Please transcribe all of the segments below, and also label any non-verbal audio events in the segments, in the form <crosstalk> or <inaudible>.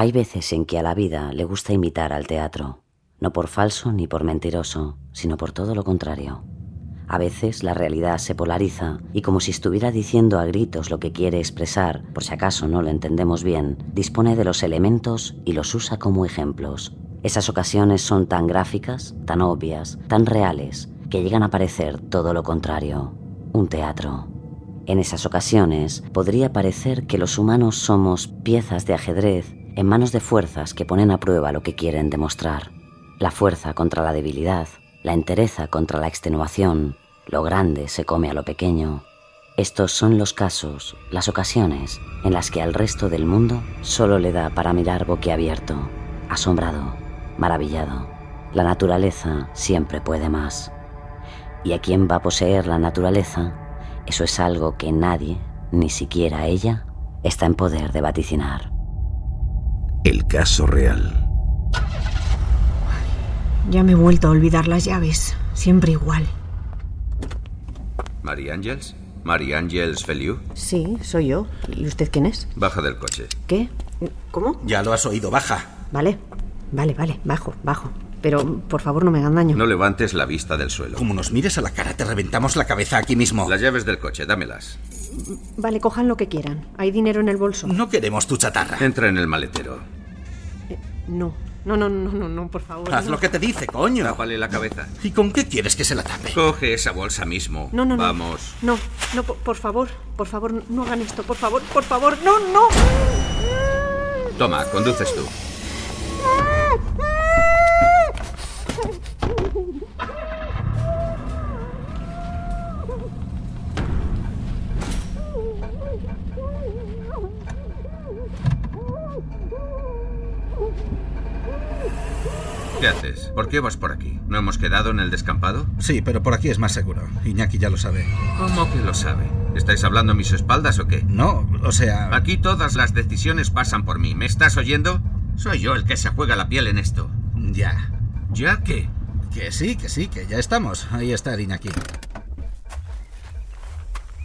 Hay veces en que a la vida le gusta imitar al teatro, no por falso ni por mentiroso, sino por todo lo contrario. A veces la realidad se polariza y como si estuviera diciendo a gritos lo que quiere expresar, por si acaso no lo entendemos bien, dispone de los elementos y los usa como ejemplos. Esas ocasiones son tan gráficas, tan obvias, tan reales, que llegan a parecer todo lo contrario, un teatro. En esas ocasiones podría parecer que los humanos somos piezas de ajedrez en manos de fuerzas que ponen a prueba lo que quieren demostrar. La fuerza contra la debilidad, la entereza contra la extenuación, lo grande se come a lo pequeño. Estos son los casos, las ocasiones en las que al resto del mundo solo le da para mirar boquiabierto, asombrado, maravillado. La naturaleza siempre puede más. ¿Y a quién va a poseer la naturaleza? Eso es algo que nadie, ni siquiera ella, está en poder de vaticinar. El caso real. Ya me he vuelto a olvidar las llaves. Siempre igual. ¿Mary Angels? ¿Mary Angels Feliu? Sí, soy yo. ¿Y usted quién es? Baja del coche. ¿Qué? ¿Cómo? Ya lo has oído, baja. Vale, vale, vale. Bajo, bajo. Pero por favor no me hagan daño. No levantes la vista del suelo. Como nos mires a la cara, te reventamos la cabeza aquí mismo. Las llaves del coche, dámelas. Vale, cojan lo que quieran. Hay dinero en el bolso. No queremos tu chatarra. Entra en el maletero. No, no, no, no, no, no, por favor. Haz no. lo que te dice, coño. Tápale la cabeza. ¿Y con qué quieres que se la tape? Coge esa bolsa mismo. No, no, no. Vamos. No, no, por, por favor, por favor, no hagan esto, por favor, por favor, no, no. Toma, conduces tú. <laughs> ¿Qué haces? ¿Por qué vas por aquí? ¿No hemos quedado en el descampado? Sí, pero por aquí es más seguro. Iñaki ya lo sabe. ¿Cómo que lo sabe? ¿Estáis hablando a mis espaldas o qué? No, o sea... Aquí todas las decisiones pasan por mí. ¿Me estás oyendo? Soy yo el que se juega la piel en esto. Ya. ¿Ya qué? Que sí, que sí, que ya estamos. Ahí está el Iñaki.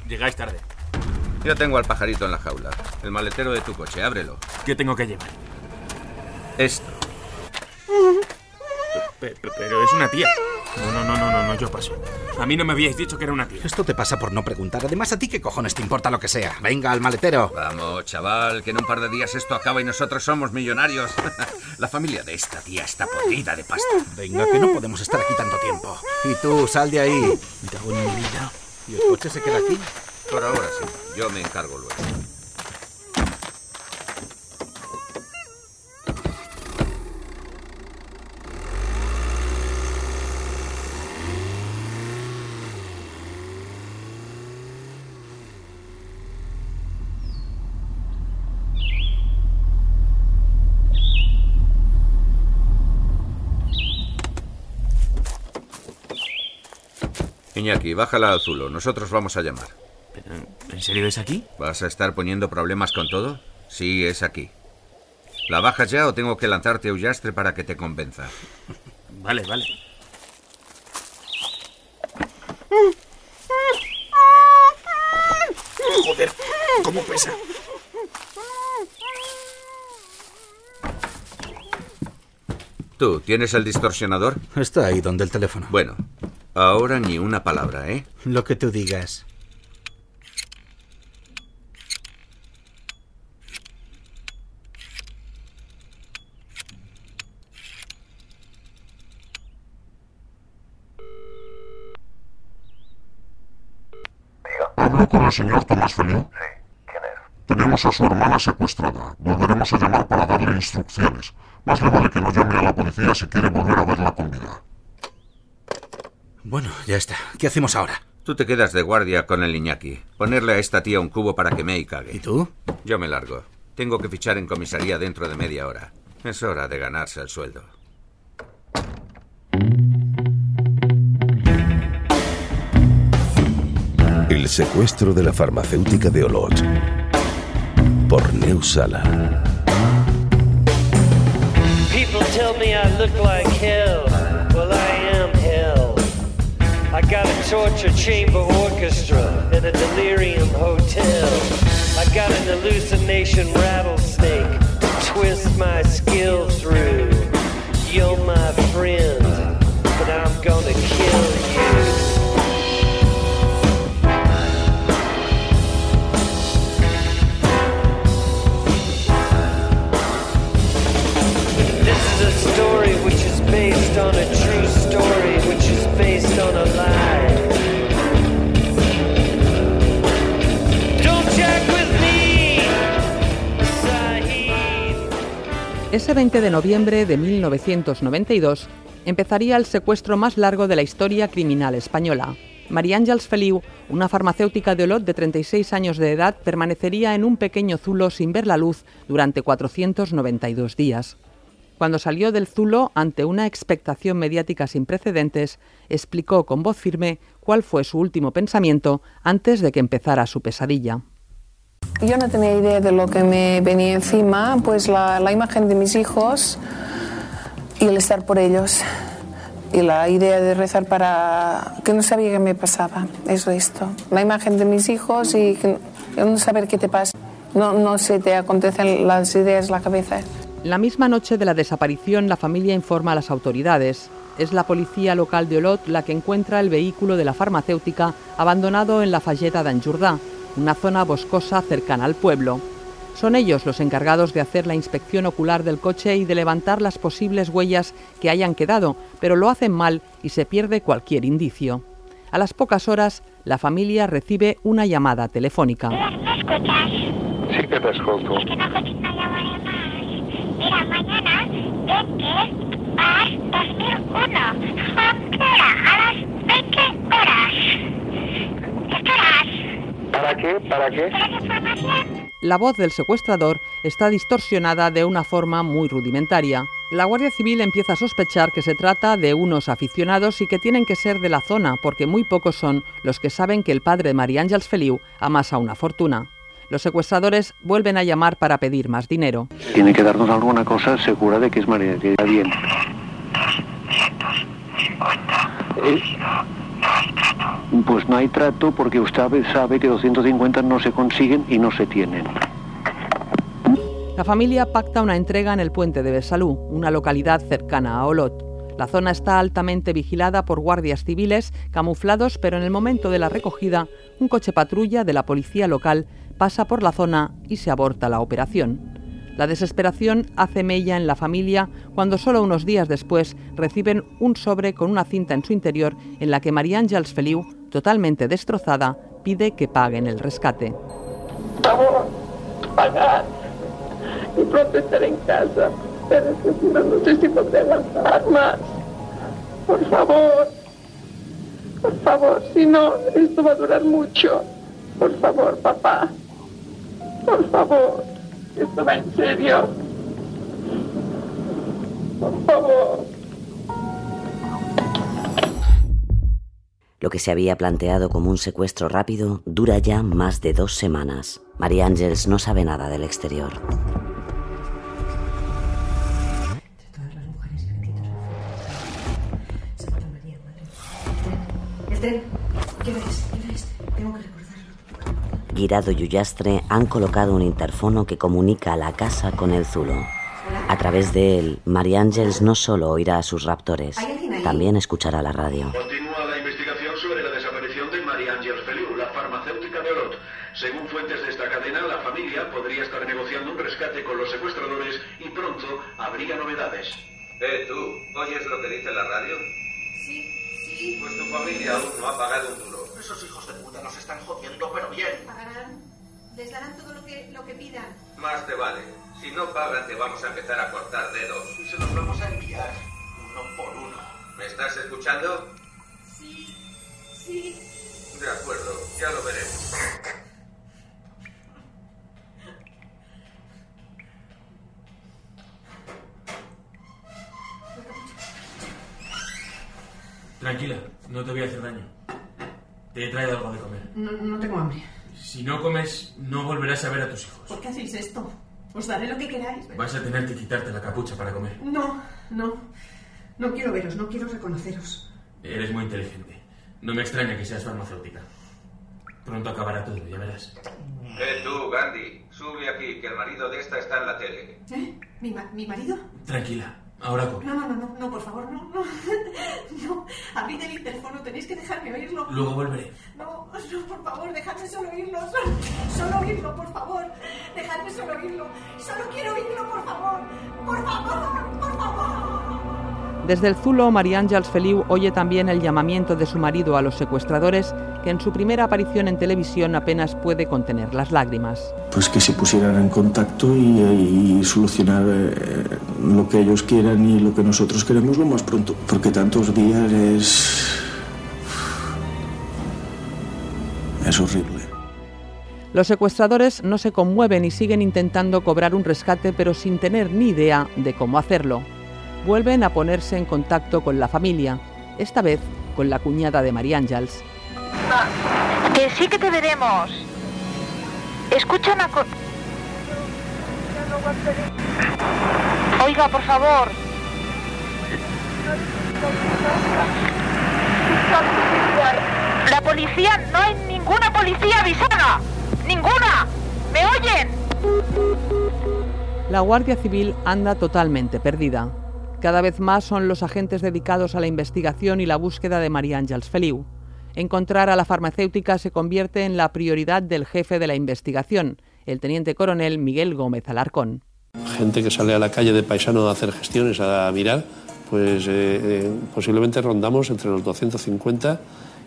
Llegáis tarde. Ya tengo al pajarito en la jaula. El maletero de tu coche, ábrelo. ¿Qué tengo que llevar? Esto. Pe- pe- Pero es una tía. No, no, no, no, no, no, yo paso. A mí no me habíais dicho que era una tía. Esto te pasa por no preguntar. Además, ¿a ti qué cojones te importa lo que sea? Venga, al maletero. Vamos, chaval, que en un par de días esto acaba y nosotros somos millonarios. <laughs> la familia de esta tía está podrida de pasta. Venga, que no podemos estar aquí tanto tiempo. Y tú, sal de ahí. Me cago en mi vida. ¿Y el coche se queda aquí? Por ahora sí, yo me encargo luego. Iñaki, bájala al Zulo. Nosotros vamos a llamar. Pero, ¿En serio es aquí? ¿Vas a estar poniendo problemas con todo? Sí, es aquí. ¿La bajas ya o tengo que lanzarte a Ullastre para que te convenza? Vale, vale. Joder, ¿cómo pesa? ¿Tú tienes el distorsionador? Está ahí donde el teléfono. Bueno, ahora ni una palabra, ¿eh? Lo que tú digas. Con el señor Tomás Feliu. Sí, ¿quién es? Tenemos a su hermana secuestrada. Volveremos a llamar para darle instrucciones. Más le vale que no llame a la policía si quiere volver a verla con vida. Bueno, ya está. ¿Qué hacemos ahora? Tú te quedas de guardia con el Iñaki. Ponerle a esta tía un cubo para que me y cague. ¿Y tú? Yo me largo. Tengo que fichar en comisaría dentro de media hora. Es hora de ganarse el sueldo. El secuestro de la farmacéutica de Olot. Por Neusala. People tell me I look like hell. Well, I am hell. I got a torture chamber orchestra in a delirium hotel. I got an hallucination rattlesnake to twist my skill through. You're my friend, based on a true story, which is based on a lie. Ese 20 de noviembre de 1992 empezaría el secuestro más largo de la historia criminal española. María Ángels Feliu, una farmacéutica de Olot de 36 años de edad, permanecería en un pequeño zulo sin ver la luz durante 492 días. Cuando salió del zulo, ante una expectación mediática sin precedentes, explicó con voz firme cuál fue su último pensamiento antes de que empezara su pesadilla. Yo no tenía idea de lo que me venía encima, pues la, imagen de mis hijos y el estar por ellos. Y la idea de rezar para que no sabía qué me pasaba, eso esto. La imagen de mis hijos y no saber qué te pasa. No, no se te acontecen las ideas en la cabeza. La misma noche de la desaparición, la familia informa a las autoridades. Es la policía local de Olot la que encuentra el vehículo de la farmacéutica abandonado en la falleta d'Anjurdà, una zona boscosa cercana al pueblo. Son ellos los encargados de hacer la inspección ocular del coche y de levantar las posibles huellas que hayan quedado, pero lo hacen mal y se pierde cualquier indicio. A las pocas horas, la familia recibe una llamada telefónica. Sí que te escolto. Mira, mañana vete vas 2001. ¿A las 20 horas. ¿Para qué? ¿Para qué? La voz del secuestrador está distorsionada de una forma muy rudimentaria. La Guardia Civil empieza a sospechar que se trata de unos aficionados y que tienen que ser de la zona, porque muy pocos son los que saben que el padre de María Ángels Feliu amasa una fortuna. Los secuestradores vuelven a llamar para pedir más dinero. Tiene que darnos alguna cosa segura de que es María, que está bien. Eh, Pues no hay trato porque usted sabe que 250 no se consiguen y no se tienen. La familia pacta una entrega en el puente de Besalú, una localidad cercana a Olot. La zona está altamente vigilada por guardias civiles camuflados, pero en el momento de la recogida, un coche patrulla de la policía local pasa por la zona y se aborta la operación. La desesperación hace mella en la familia cuando solo unos días después reciben un sobre con una cinta en su interior en la que María Ángels Feliu, totalmente destrozada, pide que paguen el rescate. Por favor, pagad. Y pronto estaré en casa. No sé si podré aguantar más. Por favor. Por favor, si no, esto va a durar mucho. Por favor, papá. Por favor. Esto va en serio. Por favor. Lo que se había planteado como un secuestro rápido dura ya más de dos semanas. María Ángels no sabe nada del exterior. El tren. ¿Qué hora Guirado y Ullastre han colocado un interfono que comunica a la casa con el Zulo. A través de él, María Ángels no solo oirá a sus raptores, también escuchará la radio. Continúa la investigación sobre la desaparición de María Ángel Feliu, la farmacéutica de Olot. Según fuentes de esta cadena, la familia podría estar negociando un rescate con los secuestradores y pronto habría novedades. Eh, tú, ¿oyes lo que dice la radio? Sí, sí. Pues tu familia aún no ha pagado un duro. Esos hijos de puta nos están jodiendo, pero bien. ¿Pagarán? Les darán todo lo que, lo que pidan. Más te vale. Si no pagan, te vamos a empezar a cortar dedos. Y se los vamos a enviar uno por uno. ¿Me estás escuchando? Sí, sí. De acuerdo, ya lo veremos. Tranquila, no te voy a hacer daño. Te he traído algo de comer. No, no tengo hambre. Si no comes, no volverás a ver a tus hijos. ¿Por qué hacéis esto? Os daré lo que queráis. Vas a tener que quitarte la capucha para comer. No, no. No quiero veros, no quiero reconoceros. Eres muy inteligente. No me extraña que seas farmacéutica. Pronto acabará todo, ya verás. Eh, tú, Gandhi, sube aquí, que el marido de esta está en la tele. ¿Eh? ¿Mi, ma- mi marido? Tranquila, ahora come. No, no, no, no, no, por favor, no, no. <laughs> No, abrid el interfono, tenéis que dejarme oírlo. Luego volveré. No, no, por favor, dejadme solo oírlo. Solo, <laughs> solo oírlo, por favor. Dejadme solo oírlo. Solo quiero oírlo, por favor. Por favor, por favor. Desde el Zulo, María Ángels Feliu oye también el llamamiento de su marido a los secuestradores, que en su primera aparición en televisión apenas puede contener las lágrimas. Pues que se pusieran en contacto y, y solucionar eh, lo que ellos quieran y lo que nosotros queremos lo más pronto. Porque tantos días es. es horrible. Los secuestradores no se conmueven y siguen intentando cobrar un rescate, pero sin tener ni idea de cómo hacerlo. Vuelven a ponerse en contacto con la familia, esta vez con la cuñada de María Ángels. Que sí que te veremos. Escucha una cosa. Oiga, por favor. La policía, no hay ninguna policía avisada. Ninguna. ¿Me oyen? La Guardia Civil anda totalmente perdida. Cada vez más son los agentes dedicados a la investigación y la búsqueda de María Ángels Feliu. Encontrar a la farmacéutica se convierte en la prioridad del jefe de la investigación, el teniente coronel Miguel Gómez Alarcón. Gente que sale a la calle de paisano a hacer gestiones, a mirar, pues eh, eh, posiblemente rondamos entre los 250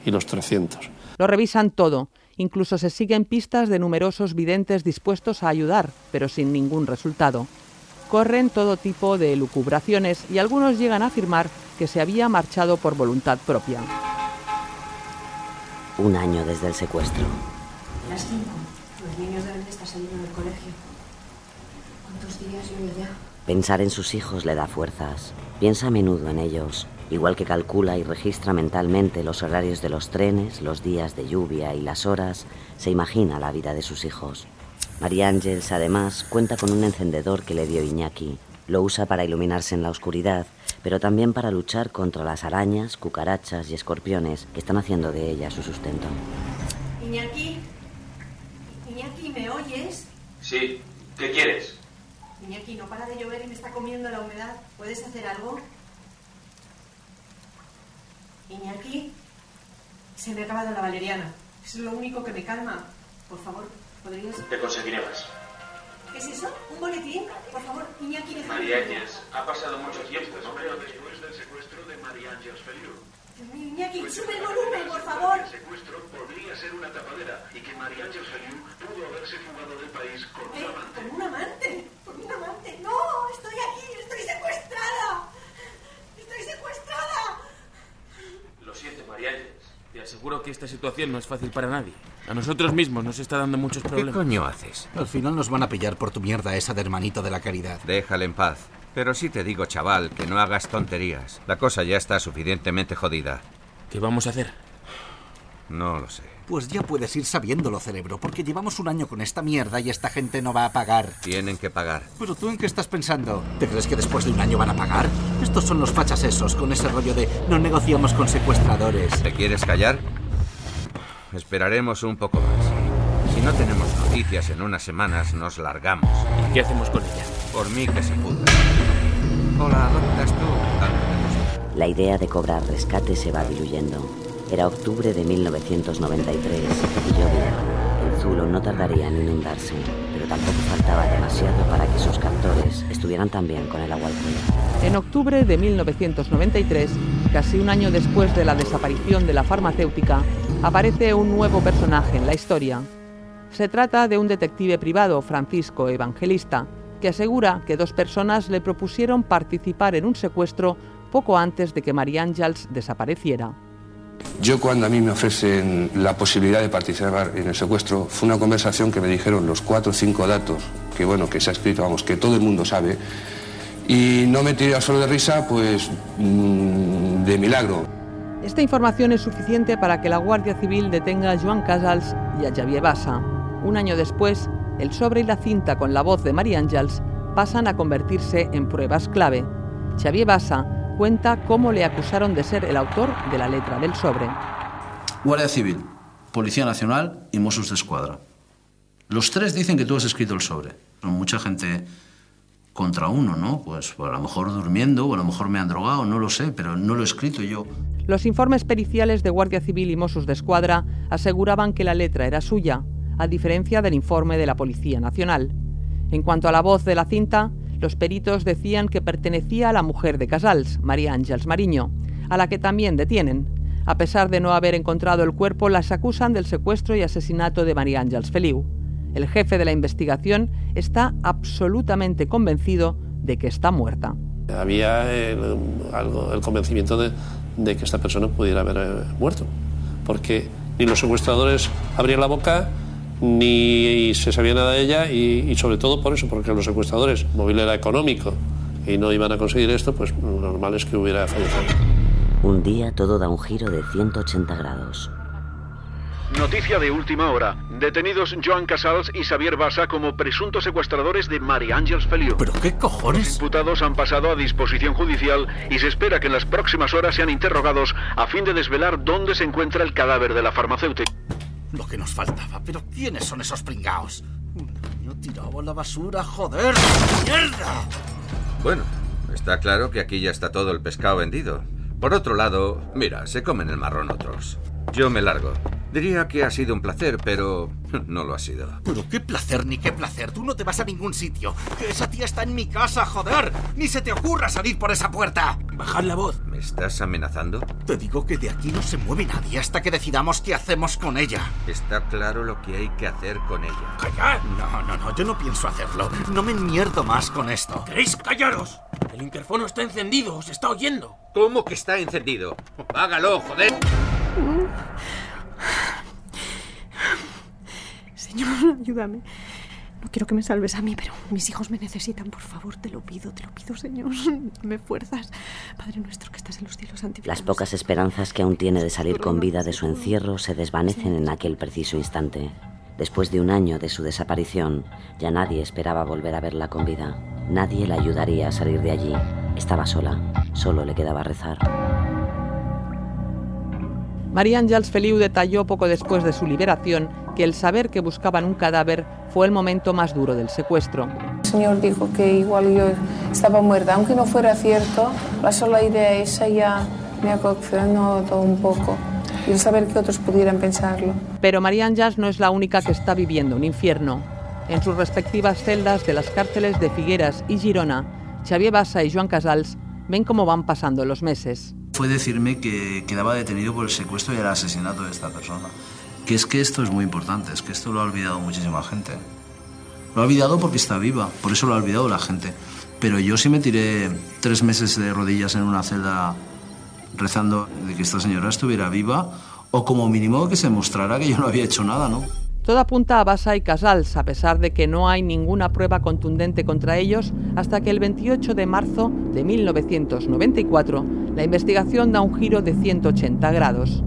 y los 300. Lo revisan todo, incluso se siguen pistas de numerosos videntes dispuestos a ayudar, pero sin ningún resultado. Corren todo tipo de lucubraciones y algunos llegan a afirmar que se había marchado por voluntad propia. Un año desde el secuestro. Las cinco. Los niños deben de estar saliendo del colegio. ¿Cuántos días llevo ya? Pensar en sus hijos le da fuerzas. Piensa a menudo en ellos, igual que calcula y registra mentalmente los horarios de los trenes, los días de lluvia y las horas, se imagina la vida de sus hijos. María Ángels, además, cuenta con un encendedor que le dio Iñaki. Lo usa para iluminarse en la oscuridad, pero también para luchar contra las arañas, cucarachas y escorpiones que están haciendo de ella su sustento. Iñaki. Iñaki, ¿me oyes? Sí, ¿qué quieres? Iñaki, no para de llover y me está comiendo la humedad. ¿Puedes hacer algo? Iñaki, se me ha acabado la valeriana. Es lo único que me calma. Por favor, ¿podrías...? Te conseguiré más. ¿Qué es eso? ¿Un boletín? Por favor, Iñaki, déjame... María Ángels, ha pasado mucho tiempo, ¿no? Pero después del secuestro de María Ángels Feliu. Dios mío, Iñaki, sube el volumen, por favor. El secuestro podría ser una tapadera y que María Ángels Feliu pudo haberse fugado del país con un Eh, amante. ¿Con un amante? ¿Con un amante? ¡No! ¡Estoy aquí! ¡Estoy secuestrada! ¡Estoy secuestrada! Lo siento, María Ángels. Te aseguro que esta situación no es fácil para nadie. A nosotros mismos nos está dando muchos ¿Qué problemas. coño haces? Al final nos van a pillar por tu mierda esa de hermanito de la caridad. Déjale en paz. Pero sí te digo, chaval, que no hagas tonterías. La cosa ya está suficientemente jodida. ¿Qué vamos a hacer? No lo sé. Pues ya puedes ir sabiéndolo, cerebro, porque llevamos un año con esta mierda y esta gente no va a pagar. Tienen que pagar. ¿Pero tú en qué estás pensando? ¿Te crees que después de un año van a pagar? Estos son los fachas esos, con ese rollo de no negociamos con secuestradores. ¿Te quieres callar? Esperaremos un poco más. Si no tenemos noticias en unas semanas, nos largamos. ¿Y qué hacemos con ella? Por mí que se pudra. ¿O la adoptas tú? La idea de cobrar rescate se va diluyendo. Era octubre de 1993 y llovía. El Zulo no tardaría en inundarse, pero tampoco faltaba demasiado para que sus captores estuvieran también con el agua al cuello. En octubre de 1993, casi un año después de la desaparición de la farmacéutica, aparece un nuevo personaje en la historia. Se trata de un detective privado, Francisco Evangelista, que asegura que dos personas le propusieron participar en un secuestro poco antes de que María Ángels desapareciera. Yo cuando a mí me ofrecen la posibilidad de participar en el secuestro, fue una conversación que me dijeron los cuatro o cinco datos, que bueno, que se ha escrito, vamos, que todo el mundo sabe, y no me tiré al suelo de risa, pues mm, de milagro. Esta información es suficiente para que la Guardia Civil detenga a Joan Casals y a Xavier Bassa. Un año después, el sobre y la cinta con la voz de María Ángels pasan a convertirse en pruebas clave. Xavier Bassa cuenta cómo le acusaron de ser el autor de la letra del sobre. Guardia Civil, Policía Nacional y Mossos de Escuadra. Los tres dicen que tú has escrito el sobre. Mucha gente contra uno, ¿no? Pues, pues a lo mejor durmiendo o a lo mejor me han drogado, no lo sé, pero no lo he escrito yo. Los informes periciales de Guardia Civil y Mossos de Escuadra aseguraban que la letra era suya, a diferencia del informe de la Policía Nacional. En cuanto a la voz de la cinta, los peritos decían que pertenecía a la mujer de Casals, María Ángels Mariño, a la que también detienen. A pesar de no haber encontrado el cuerpo, las acusan del secuestro y asesinato de María Ángels Feliu. El jefe de la investigación está absolutamente convencido de que está muerta. Había el, algo, el convencimiento de, de, que esta persona pudiera haber eh, muerto, porque ni los secuestradores abrían la boca, ni se sabía nada de ella y, y, sobre todo por eso, porque los secuestradores, móvil era económico y no iban a conseguir esto, pues lo normal es que hubiera fallecido. Un día todo da un giro de 180 grados. Noticia de última hora. Detenidos Joan Casals y Xavier Bassa como presuntos secuestradores de María Ángels Feliu. ¿Pero qué cojones? Los imputados han pasado a disposición judicial y se espera que en las próximas horas sean interrogados a fin de desvelar dónde se encuentra el cadáver de la farmacéutica. Lo que nos faltaba, pero ¿quiénes son esos pringaos? Un niño tirado la basura, joder. ¡Mierda! Bueno, está claro que aquí ya está todo el pescado vendido. Por otro lado, mira, se comen el marrón otros. Yo me largo. Diría que ha sido un placer, pero <laughs> no lo ha sido. Pero qué placer ni qué placer. Tú no te vas a ningún sitio. Esa tía está en mi casa, joder. Ni se te ocurra salir por esa puerta. Bajad la voz. ¿Me estás amenazando? Te digo que de aquí no se mueve nadie hasta que decidamos qué hacemos con ella. Está claro lo que hay que hacer con ella. ¡Callad! No, no, no. Yo no pienso hacerlo. No me mierdo más con esto. ¿Queréis callaros? El interfono está encendido. Os está oyendo. ¿Cómo que está encendido? Hágalo, joder. Señor, <laughs> ayúdame. No quiero que me salves a mí, pero mis hijos me necesitan. Por favor, te lo pido, te lo pido, Señor. <laughs> Dame fuerzas. Padre nuestro que estás en los cielos, santificado. Las pocas esperanzas que aún tiene de salir con vida de su encierro se desvanecen en aquel preciso instante. Después de un año de su desaparición, ya nadie esperaba volver a verla con vida. Nadie la ayudaría a salir de allí. Estaba sola. Solo le quedaba rezar. María Ángels Feliu detalló poco después de su liberación que el saber que buscaban un cadáver fue el momento más duro del secuestro. El señor dijo que igual yo estaba muerta, aunque no fuera cierto, la sola idea esa ya me acondicionó todo un poco y el saber que otros pudieran pensarlo. Pero María Ángels no es la única que está viviendo un infierno. En sus respectivas celdas de las cárceles de Figueras y Girona, Xavier Bassa y Joan Casals ven cómo van pasando los meses fue decirme que quedaba detenido por el secuestro y el asesinato de esta persona. Que es que esto es muy importante, es que esto lo ha olvidado muchísima gente. Lo ha olvidado porque está viva, por eso lo ha olvidado la gente. Pero yo sí me tiré tres meses de rodillas en una celda rezando de que esta señora estuviera viva o como mínimo que se mostrara que yo no había hecho nada, ¿no? Todo apunta a Bassa y Casals, a pesar de que no hay ninguna prueba contundente contra ellos, hasta que el 28 de marzo de 1994 la investigación da un giro de 180 grados.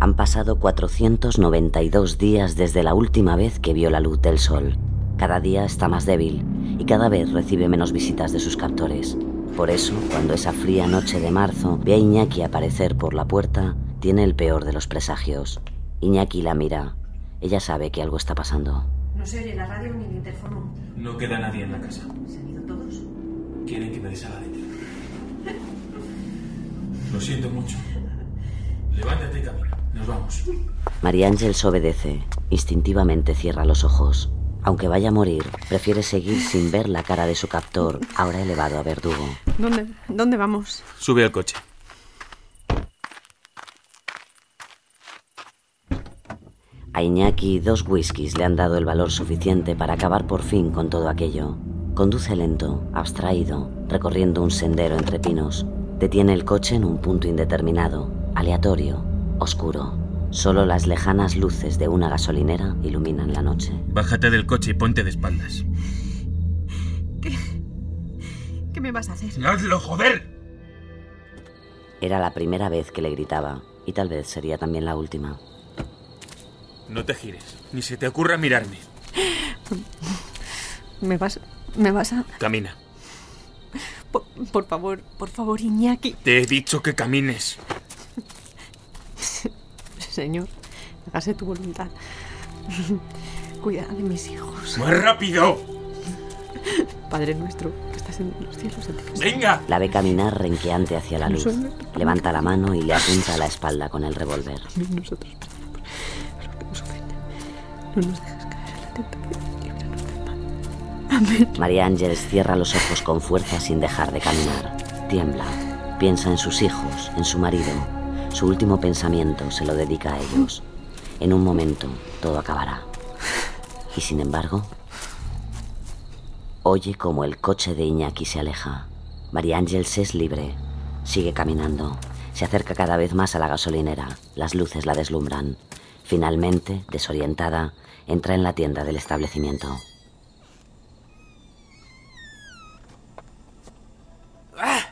Han pasado 492 días desde la última vez que vio la luz del sol. Cada día está más débil y cada vez recibe menos visitas de sus captores. Por eso, cuando esa fría noche de marzo ve a Iñaki aparecer por la puerta, tiene el peor de los presagios. Iñaki la mira. Ella sabe que algo está pasando. No se oye la radio ni el interfono. No queda nadie en la casa. ¿Se han ido todos? Quieren que me deshaga de ti. Lo siento mucho. Levántate y camina. Nos vamos. María Ángels obedece. Instintivamente cierra los ojos. Aunque vaya a morir, prefiere seguir sin ver la cara de su captor, ahora elevado a verdugo. ¿Dónde, ¿Dónde vamos? Sube al coche. A Iñaki dos whiskies le han dado el valor suficiente para acabar por fin con todo aquello. Conduce lento, abstraído, recorriendo un sendero entre pinos. Detiene el coche en un punto indeterminado, aleatorio, oscuro. Solo las lejanas luces de una gasolinera iluminan la noche. Bájate del coche y ponte de espaldas. ¿Qué me vas a hacer? ¡Hazlo, joder! Era la primera vez que le gritaba, y tal vez sería también la última. No te gires, ni se te ocurra mirarme. ¿Me vas, me vas a...? Camina. Por, por favor, por favor, Iñaki. Te he dicho que camines. Señor, hágase tu voluntad. <laughs> Cuida de mis hijos. ¡Más rápido! Padre nuestro, que estás en los cielos, santificado. ¡Venga! La ve caminar renqueante hacia la luz. Levanta la mano y le apunta a la espalda con el revólver. Nosotros, que nos ofenden. No nos dejes caer en la tentación. Líbranos del mal. Amén. María Ángeles cierra los ojos con fuerza sin dejar de caminar. Tiembla. Piensa en sus hijos, en su marido. Su último pensamiento se lo dedica a ellos. En un momento todo acabará. Y sin embargo, oye como el coche de Iñaki se aleja. María Ángeles es libre. Sigue caminando. Se acerca cada vez más a la gasolinera. Las luces la deslumbran. Finalmente, desorientada, entra en la tienda del establecimiento. ¡Ah!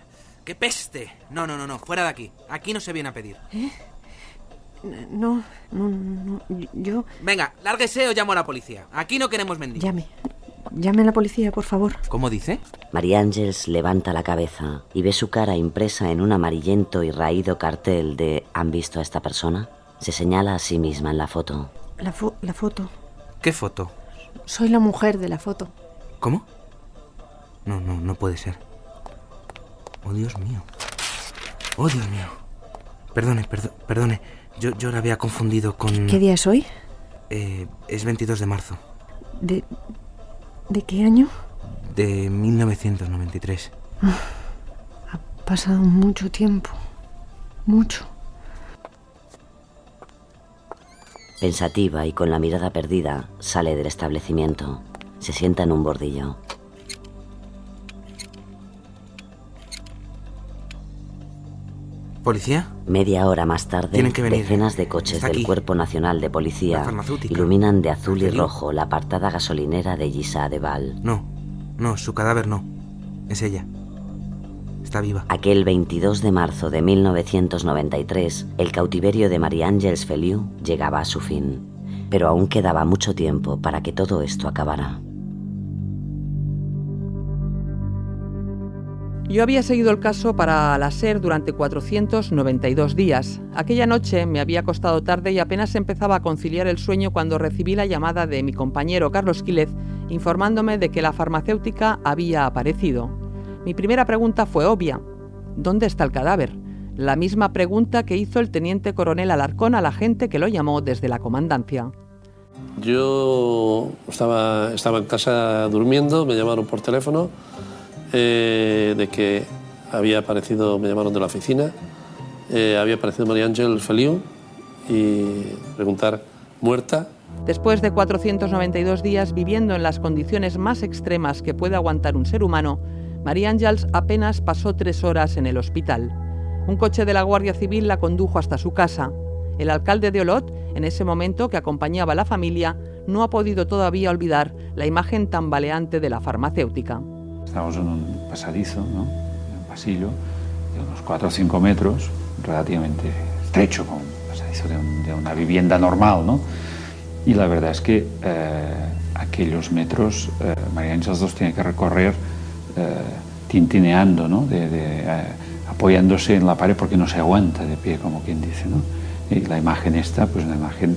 ¡Qué peste! No, no, no, no, fuera de aquí. Aquí no se viene a pedir. ¿Eh? No, no, no, yo... Venga, lárguese o llamo a la policía. Aquí no queremos mendigos. Llame. Llame a la policía, por favor. ¿Cómo dice? María Ángeles levanta la cabeza y ve su cara impresa en un amarillento y raído cartel de ¿Han visto a esta persona? Se señala a sí misma en la foto. La, fo- la foto. ¿Qué foto? Soy la mujer de la foto. ¿Cómo? No, no, no puede ser. Oh, Dios mío. Oh, Dios mío. Perdone, perdo- perdone. Yo, yo la había confundido con... ¿Qué día es hoy? Eh, es 22 de marzo ¿De, ¿De qué año? de 1993. Ha pasado mucho tiempo. Mucho. Pensativa y con la mirada perdida, sale del establecimiento. Se sienta en un bordillo. ¿Policía? Media hora más tarde, Tienen que venir. decenas de coches del. Cuerpo Nacional de Policía iluminan de azul y rojo la apartada gasolinera de Gisa de Val. No, no, su cadáver no. Es ella. Está viva. Aquel 22 de marzo de 1993, el cautiverio de Marie Ángeles Feliu llegaba a su fin. Pero aún quedaba mucho tiempo para que todo esto acabara. Yo había seguido el caso para la SER durante 492 días. Aquella noche me había acostado tarde y apenas empezaba a conciliar el sueño cuando recibí la llamada de mi compañero Carlos Quílez informándome de que la farmacéutica había aparecido. Mi primera pregunta fue obvia. ¿Dónde está el cadáver? La misma pregunta que hizo el teniente coronel Alarcón a la gente que lo llamó desde la comandancia. Yo estaba, estaba en casa durmiendo, me llamaron por teléfono eh, de que había aparecido, me llamaron de la oficina, eh, había aparecido María Ángel Feliu y preguntar, ¿muerta? Después de 492 días viviendo en las condiciones más extremas que puede aguantar un ser humano, María Ángels apenas pasó tres horas en el hospital. Un coche de la Guardia Civil la condujo hasta su casa. El alcalde de Olot, en ese momento que acompañaba a la familia, no ha podido todavía olvidar la imagen tambaleante de la farmacéutica. Estamos en un pasadizo, ¿no? En un pasillo de unos 4 o 5 metros, relativamente estrecho, como un pasadizo de, un- de una vivienda normal, ¿no? Y la verdad es que eh, aquellos metros eh, María Ángeles los tiene que recorrer eh, tintineando, ¿no? Eh, apoyándose en la pared porque no se aguanta de pie, como quien dice, ¿no? Y la imagen esta, pues una imagen,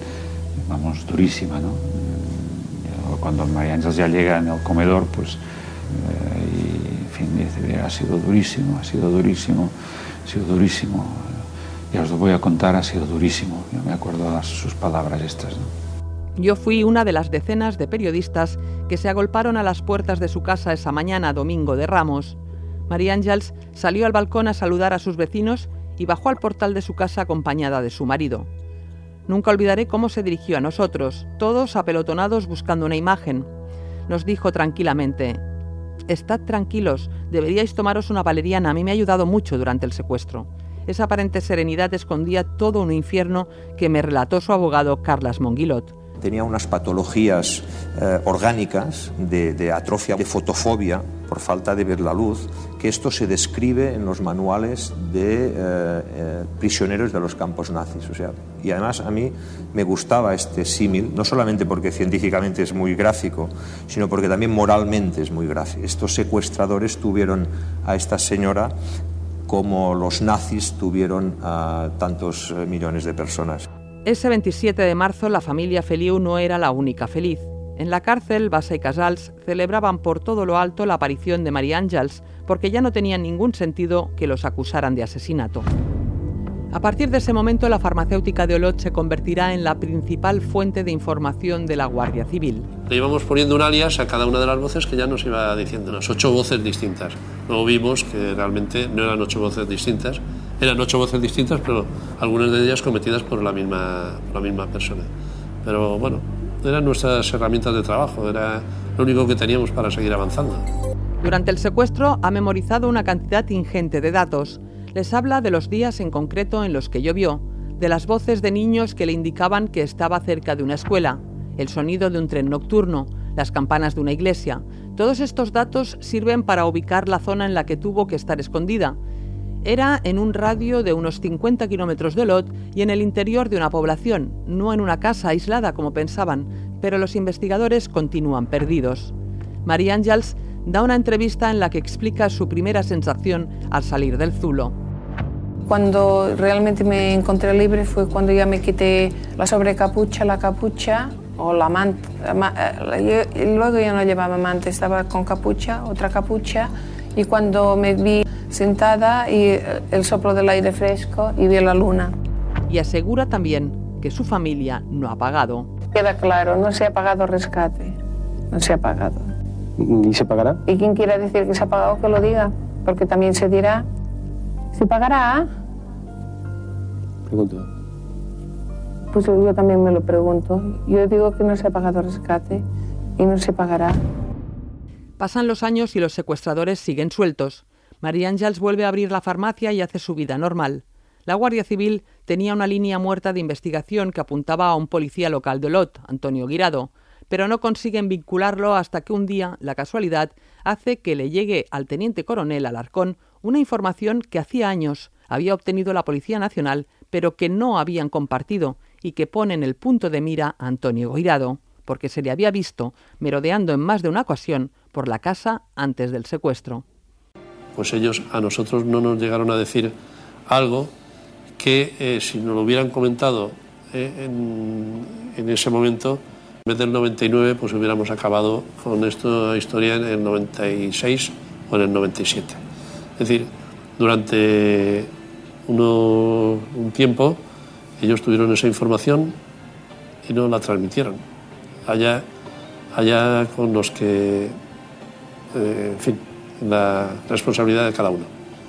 vamos, durísima, ¿no? Cuando María Ángeles ya llega en el comedor, pues y, en fin, dice, ha sido durísimo, ha sido durísimo, ha sido durísimo. Ya os lo voy a contar, ha sido durísimo. Yo me acuerdo de sus palabras estas. Yo fui una de las decenas de periodistas que se agolparon a las puertas de su casa esa mañana domingo de Ramos. María Ángels salió al balcón a saludar a sus vecinos y bajó al portal de su casa acompañada de su marido. Nunca olvidaré cómo se dirigió a nosotros, todos apelotonados buscando una imagen. Nos dijo tranquilamente, Estad tranquilos, deberíais tomaros una valeriana, a mí me ha ayudado mucho durante el secuestro. Esa aparente serenidad escondía todo un infierno que me relató su abogado Carlas Monguilot. Tenía unas patologías eh, orgánicas de, de atrofia, de fotofobia, por falta de ver la luz, que esto se describe en los manuales de eh, eh, prisioneros de los campos nazis. O sea, y además a mí me gustaba este símil, no solamente porque científicamente es muy gráfico, sino porque también moralmente es muy gráfico. Estos secuestradores tuvieron a esta señora como los nazis tuvieron a tantos eh, millones de personas. Ese 27 de marzo la familia Feliu no era la única feliz. En la cárcel, Bassa y Casals celebraban por todo lo alto la aparición de María Ángels, porque ya no tenía ningún sentido que los acusaran de asesinato. A partir de ese momento, la farmacéutica de Olot se convertirá en la principal fuente de información de la Guardia Civil. Le íbamos poniendo un alias a cada una de las voces que ya nos iba diciendo, unas ocho voces distintas. Luego vimos que realmente no eran ocho voces distintas, eran ocho voces distintas, pero algunas de ellas cometidas por la misma, por la misma persona. Pero bueno, eran nuestras herramientas de trabajo, era lo único que teníamos para seguir avanzando. Durante el secuestro ha memorizado una cantidad ingente de datos. Les habla de los días en concreto en los que llovió, de las voces de niños que le indicaban que estaba cerca de una escuela, el sonido de un tren nocturno, las campanas de una iglesia. Todos estos datos sirven para ubicar la zona en la que tuvo que estar escondida. Era en un radio de unos 50 kilómetros de Lot y en el interior de una población, no en una casa aislada como pensaban, pero los investigadores continúan perdidos. María Ángels da una entrevista en la que explica su primera sensación al salir del Zulo. Cuando realmente me encontré libre fue cuando ya me quité la sobrecapucha, la capucha o la manta. Y luego ya no llevaba manta, estaba con capucha, otra capucha. Y cuando me vi sentada y el soplo del aire fresco y vi la luna. Y asegura también que su familia no ha pagado. Queda claro, no se ha pagado rescate. No se ha pagado. ¿Y se pagará? Y quien quiera decir que se ha pagado, que lo diga, porque también se dirá, ¿se pagará? Pregunto. Pues yo también me lo pregunto. Yo digo que no se ha pagado rescate y no se pagará. Pasan los años y los secuestradores siguen sueltos. María Ángels vuelve a abrir la farmacia y hace su vida normal. La Guardia Civil tenía una línea muerta de investigación que apuntaba a un policía local de Olot, Antonio Guirado, pero no consiguen vincularlo hasta que un día la casualidad hace que le llegue al teniente coronel Alarcón una información que hacía años había obtenido la Policía Nacional, pero que no habían compartido y que pone en el punto de mira a Antonio Guirado, porque se le había visto merodeando en más de una ocasión por la casa antes del secuestro. Pues ellos a nosotros no nos llegaron a decir algo que eh, si nos lo hubieran comentado eh, en, ese momento, en vez del 99, pues hubiéramos acabado con esta historia en el 96 o en el 97. Es decir, durante uno, un tiempo ellos tuvieron esa información y no la transmitieron. Allá, allá con los que, eh, en fin, la responsabilidad de cada uno,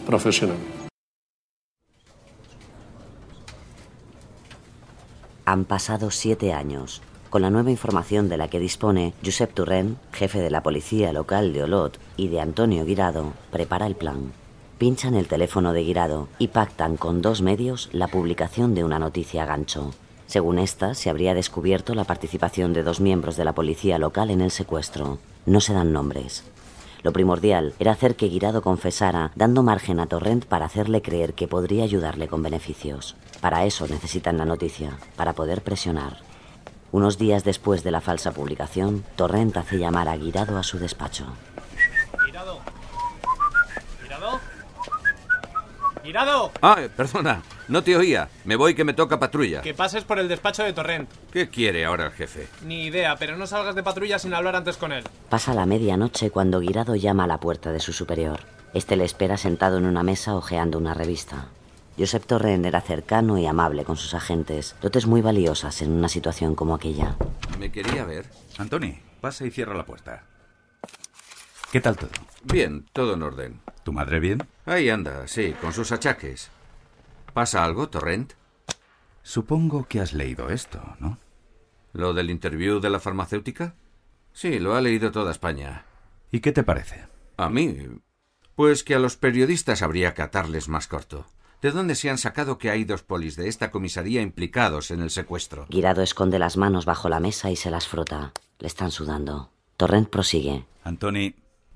profesional. Han pasado siete años. Con la nueva información de la que dispone, Josep Turren, jefe de la policía local de Olot, y de Antonio Guirado, prepara el plan. Pinchan el teléfono de Guirado y pactan con dos medios la publicación de una noticia a gancho. Según esta, se habría descubierto la participación de dos miembros de la policía local en el secuestro. No se dan nombres. Lo primordial era hacer que Guirado confesara, dando margen a Torrent para hacerle creer que podría ayudarle con beneficios. Para eso necesitan la noticia, para poder presionar. Unos días después de la falsa publicación, Torrent hace llamar a Guirado a su despacho. ¿Girado? ¿Girado? ¡Girado! Ah, perdona, no te oía. Me voy que me toca patrulla. Que pases por el despacho de Torrent. ¿Qué quiere ahora el jefe? Ni idea, pero no salgas de patrulla sin hablar antes con él. Pasa la medianoche cuando Guirado llama a la puerta de su superior. Este le espera sentado en una mesa hojeando una revista. Josep Torrent era cercano y amable con sus agentes, dotes muy valiosas en una situación como aquella. Me quería ver. Antoni, pasa y cierra la puerta. ¿Qué tal todo? Bien, todo en orden. ¿Tu madre bien? Ahí anda, sí, con sus achaques. ¿Pasa algo, Torrent? Supongo que has leído esto, ¿no? ¿Lo del interview de la farmacéutica? Sí, lo ha leído toda España. ¿Y qué te parece? A mí. Pues que a los periodistas habría que atarles más corto. ¿De dónde se han sacado que hay dos polis de esta comisaría implicados en el secuestro? Guirado esconde las manos bajo la mesa y se las frota. Le están sudando. Torrent prosigue. Antoni,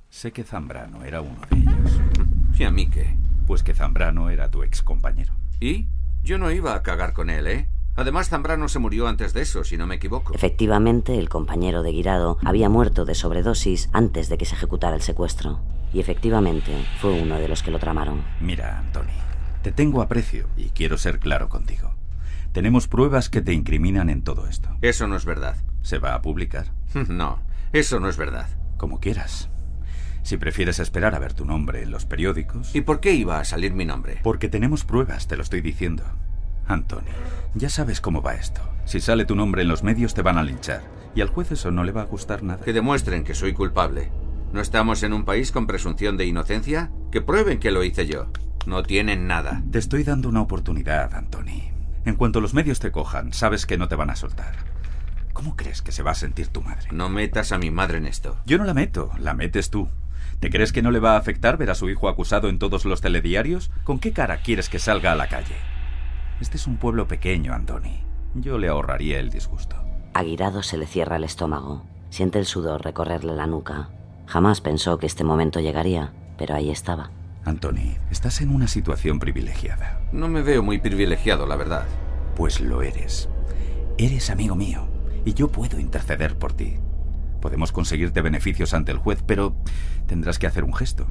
sé que Zambrano era uno de ellos. ¿Y a mí qué? Pues que Zambrano era tu ex compañero. ¿Y? Yo no iba a cagar con él, ¿eh? Además, Zambrano se murió antes de eso, si no me equivoco. Efectivamente, el compañero de Guirado había muerto de sobredosis antes de que se ejecutara el secuestro. Y efectivamente, fue uno de los que lo tramaron. Mira, Antoni, te tengo aprecio y quiero ser claro contigo. Tenemos pruebas que te incriminan en todo esto. Eso no es verdad. ¿Se va a publicar? <laughs> No, eso no es verdad. Como quieras. Si prefieres esperar a ver tu nombre en los periódicos. ¿Y por qué iba a salir mi nombre? Porque tenemos pruebas, te lo estoy diciendo. Antonio, ya sabes cómo va esto. Si sale tu nombre en los medios te van a linchar. Y al juez eso no le va a gustar nada. Que demuestren que soy culpable. ¿No estamos en un país con presunción de inocencia? Que prueben que lo hice yo. No tienen nada. Te estoy dando una oportunidad, Antoni. En cuanto los medios te cojan, sabes que no te van a soltar. ¿Cómo crees que se va a sentir tu madre? No metas a mi madre en esto. Yo no la meto, la metes tú. ¿Te crees que no le va a afectar ver a su hijo acusado en todos los telediarios? ¿Con qué cara quieres que salga a la calle? Este es un pueblo pequeño, Antoni. Yo le ahorraría el disgusto. A Guirado se le cierra el estómago. Siente el sudor recorrerle la nuca. Jamás pensó que este momento llegaría, pero ahí estaba. Antoni, estás en una situación privilegiada. No me veo muy privilegiado, la verdad. Pues lo eres. Eres amigo mío, y yo puedo interceder por ti. Podemos conseguirte beneficios ante el juez, pero tendrás que hacer un gesto.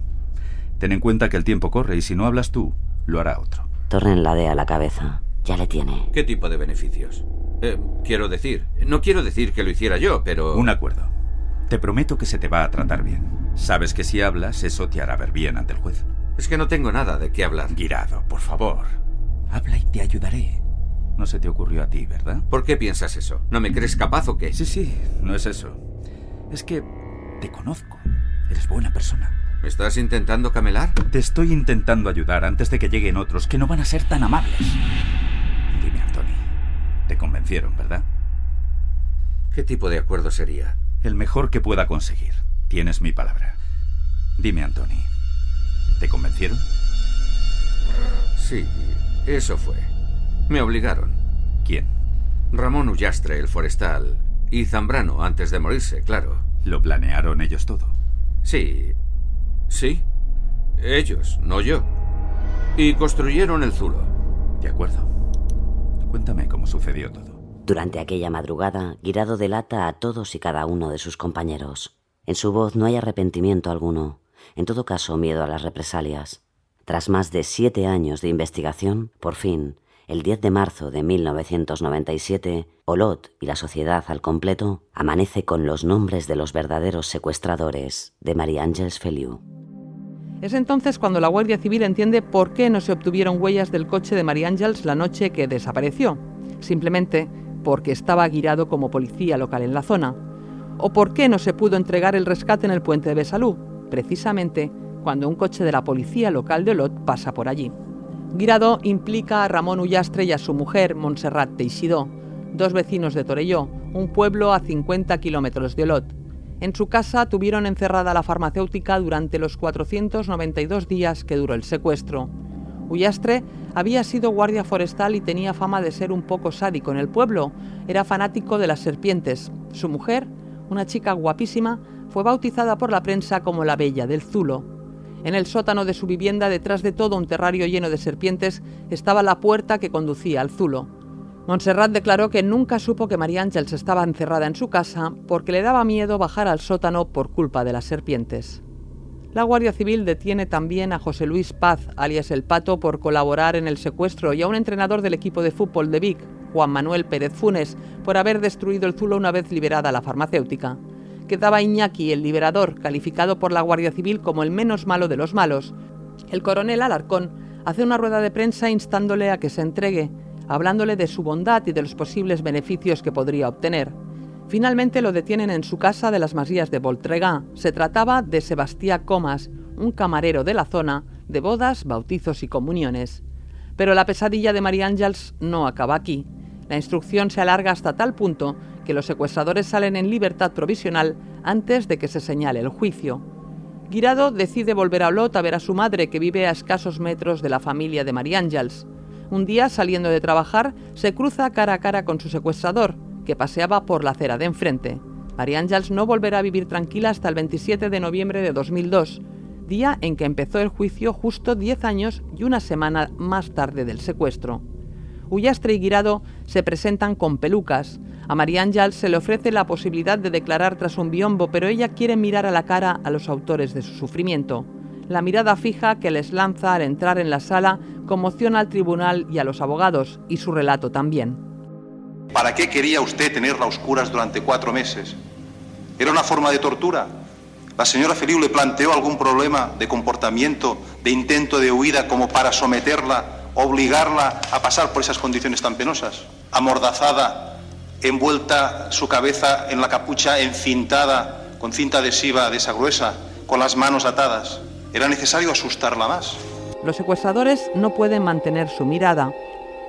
Ten en cuenta que el tiempo corre y si no hablas tú, lo hará otro. Torren ladea la cabeza. Ya le tiene. ¿Qué tipo de beneficios? Eh, quiero decir, no quiero decir que lo hiciera yo, pero... Un acuerdo. Te prometo que se te va a tratar bien. Sabes que si hablas, eso te hará ver bien ante el juez. Es que no tengo nada de qué hablar. Guirado, por favor. Habla y te ayudaré. No se te ocurrió a ti, ¿verdad? ¿Por qué piensas eso? ¿No me crees capaz o qué? Sí, sí, no es eso. Es que te conozco. Eres buena persona. ¿Me estás intentando camelar? Te estoy intentando ayudar antes de que lleguen otros que no van a ser tan amables. Dime, Anthony. Te convencieron, ¿verdad? ¿Qué tipo de acuerdo sería? El mejor que pueda conseguir. Tienes mi palabra. Dime, Anthony. ¿Te convencieron? Sí, eso fue. Me obligaron. ¿Quién? Ramón Ullastre, el forestal, y Zambrano, antes de morirse, claro. ¿Lo planearon ellos todo? Sí. Sí. Ellos, no yo. Y construyeron el Zulo. De acuerdo. Cuéntame cómo sucedió todo. Durante aquella madrugada, Guirado delata a todos y cada uno de sus compañeros. En su voz no hay arrepentimiento alguno, en todo caso miedo a las represalias. Tras más de siete años de investigación, por fin, el 10 de marzo de 1997, Olot y la sociedad al completo amanece con los nombres de los verdaderos secuestradores de María Ángeles Feliu. Es entonces cuando la Guardia Civil entiende por qué no se obtuvieron huellas del coche de María Ángeles la noche que desapareció. Simplemente porque estaba guiado como policía local en la zona. O por qué no se pudo entregar el rescate en el puente de Besalú, precisamente cuando un coche de la policía local de Olot pasa por allí. Guirado implica a Ramón Ullastre y a su mujer, Montserrat Teixidó, dos vecinos de Torelló, un pueblo a 50 kilómetros de Olot. En su casa tuvieron encerrada la farmacéutica durante los 492 días que duró el secuestro. Ullastre había sido guardia forestal y tenía fama de ser un poco sádico en el pueblo. Era fanático de las serpientes. Su mujer, una chica guapísima, fue bautizada por la prensa como la Bella del Zulo. En el sótano de su vivienda, detrás de todo un terrario lleno de serpientes, estaba la puerta que conducía al Zulo. Montserrat declaró que nunca supo que María Ángeles estaba encerrada en su casa porque le daba miedo bajar al sótano por culpa de las serpientes. La Guardia Civil detiene también a José Luis Paz, alias El Pato, por colaborar en el secuestro y a un entrenador del equipo de fútbol de Vic, Juan Manuel Pérez Funes, por haber destruido el Zulo una vez liberada la farmacéutica. Quedaba Iñaki, el liberador, calificado por la Guardia Civil como el menos malo de los malos. El coronel Alarcón hace una rueda de prensa instándole a que se entregue, hablándole de su bondad y de los posibles beneficios que podría obtener. Finalmente lo detienen en su casa de las Masías de Voltregá. Se trataba de Sebastián Comas, un camarero de la zona, de bodas, bautizos y comuniones. Pero la pesadilla de María Ángels no acaba aquí. La instrucción se alarga hasta tal punto que los secuestradores salen en libertad provisional antes de que se señale el juicio. Guirado decide volver a Olot a ver a su madre, que vive a escasos metros de la familia de María Ángels. Un día, saliendo de trabajar, se cruza cara a cara con su secuestrador, que paseaba por la acera de enfrente. María Ángels no volverá a vivir tranquila hasta el 27 de noviembre de 2002, día en que empezó el juicio justo 10 años y una semana más tarde del secuestro. Ullastre y Guirado se presentan con pelucas. A María Ángel se le ofrece la posibilidad de declarar tras un biombo, pero ella quiere mirar a la cara a los autores de su sufrimiento. La mirada fija que les lanza al entrar en la sala conmociona al tribunal y a los abogados, y su relato también. ¿Para qué quería usted tenerla a oscuras durante cuatro meses? ¿Era una forma de tortura? ¿La señora Feliu le planteó algún problema de comportamiento, de intento de huida como para someterla, obligarla a pasar por esas condiciones tan penosas? Amordazada, envuelta su cabeza en la capucha encintada con cinta adhesiva de esa gruesa, con las manos atadas. ¿Era necesario asustarla más? Los secuestradores no pueden mantener su mirada.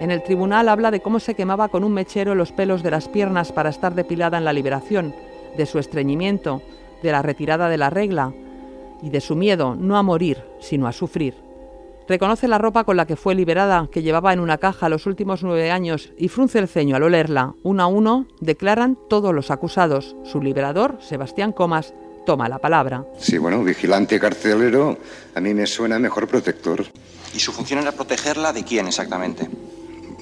En el tribunal habla de cómo se quemaba con un mechero los pelos de las piernas para estar depilada en la liberación, de su estreñimiento, de la retirada de la regla y de su miedo no a morir, sino a sufrir. Reconoce la ropa con la que fue liberada, que llevaba en una caja los últimos nueve años, y frunce el ceño al olerla. Uno a uno declaran todos los acusados. Su liberador, Sebastián Comas, toma la palabra. Sí, bueno, vigilante carcelero, a mí me suena mejor protector. ¿Y su función era protegerla de quién exactamente?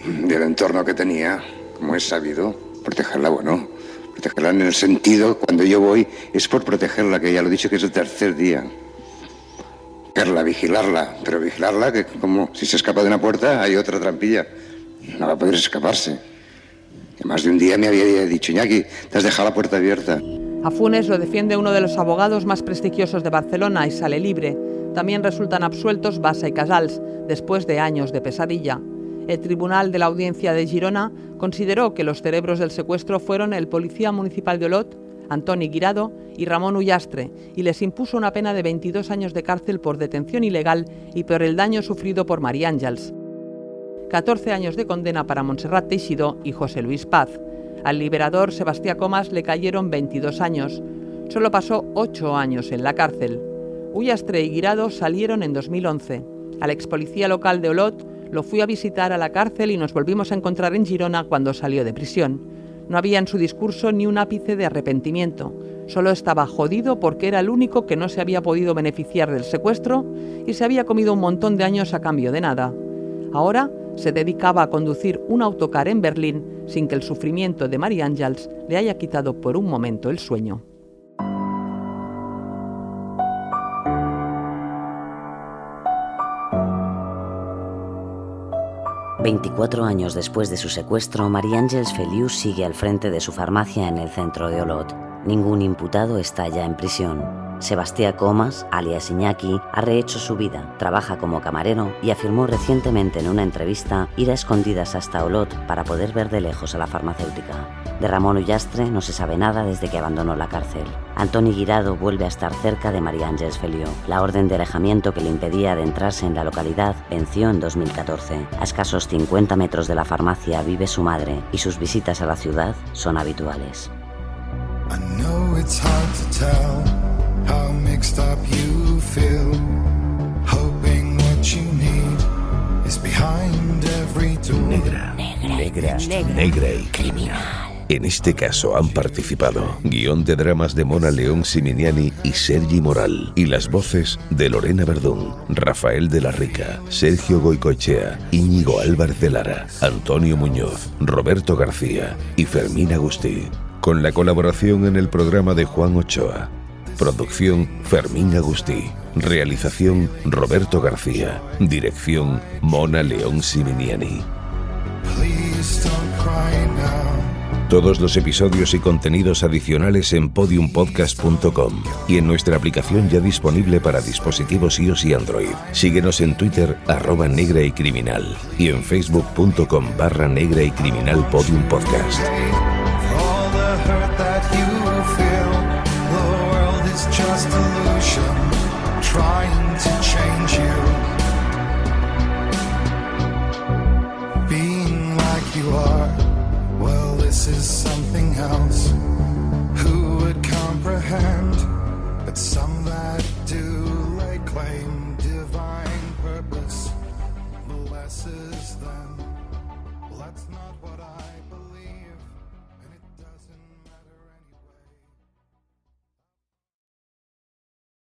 Del entorno que tenía, como es sabido. Protegerla, bueno, protegerla en el sentido, cuando yo voy, es por protegerla, que ya lo he dicho que es el tercer día. Verla, vigilarla, pero vigilarla que como si se escapa de una puerta hay otra trampilla. No va a poder escaparse. Que más de un día me había dicho, Iñaki, te has dejado la puerta abierta. A Funes lo defiende uno de los abogados más prestigiosos de Barcelona y sale libre. También resultan absueltos Bassa y Casals, después de años de pesadilla. El Tribunal de la Audiencia de Girona consideró que los cerebros del secuestro fueron el policía municipal de Olot, Antoni Guirado y Ramón Ullastre, y les impuso una pena de 22 años de cárcel por detención ilegal y por el daño sufrido por María Ángels. 14 años de condena para Montserrat Teixidó y José Luis Paz. Al liberador Sebastián Comas le cayeron 22 años. Solo pasó 8 años en la cárcel. Ullastre y Guirado salieron en 2011. Al ex policía local de Olot lo fui a visitar a la cárcel y nos volvimos a encontrar en Girona cuando salió de prisión. No había en su discurso ni un ápice de arrepentimiento. Solo estaba jodido porque era el único que no se había podido beneficiar del secuestro y se había comido un montón de años a cambio de nada. Ahora se dedicaba a conducir un autocar en Berlín sin que el sufrimiento de María Ángels le haya quitado por un momento el sueño. Veinticuatro años después de su secuestro, María Ángels Feliu sigue al frente de su farmacia en el centro de Olot. Ningún imputado está ya en prisión. Sebastián Comas, alias Iñaki, ha rehecho su vida, trabaja como camarero y afirmó recientemente en una entrevista ir a escondidas hasta Olot para poder ver de lejos a la farmacéutica. De Ramón Ullastre no se sabe nada desde que abandonó la cárcel. Antoni Guirado vuelve a estar cerca de María Ángeles Felió. La orden de alejamiento que le impedía adentrarse en la localidad venció en 2014. A escasos 50 metros de la farmacia vive su madre y sus visitas a la ciudad son habituales. How mixed up you feel. Hoping what you need is behind every door. Negra, negra, negra, negra y criminal. En este caso han participado guion de dramas de Mona León Siminiani y Sergi Moral y las voces de Lorena Verdún, Rafael de la Rica, Sergio Goicoechea, Íñigo Álvarez de Lara, Antonio Muñoz, Roberto García y Fermín Agustí, con la colaboración en el programa de Juan Ochoa. Producción Fermín Agustí. Realización Roberto García. Dirección Mona León Siminiani. Todos los episodios y contenidos adicionales en podiumpodcast.com y en nuestra aplicación ya disponible para dispositivos iOS y Android. Síguenos en Twitter arroba negra y criminal y en facebook.com barra negra y criminal podium podcast. hurt that you feel. The world is just illusion, trying to change you. Being like you are, well, this is something else.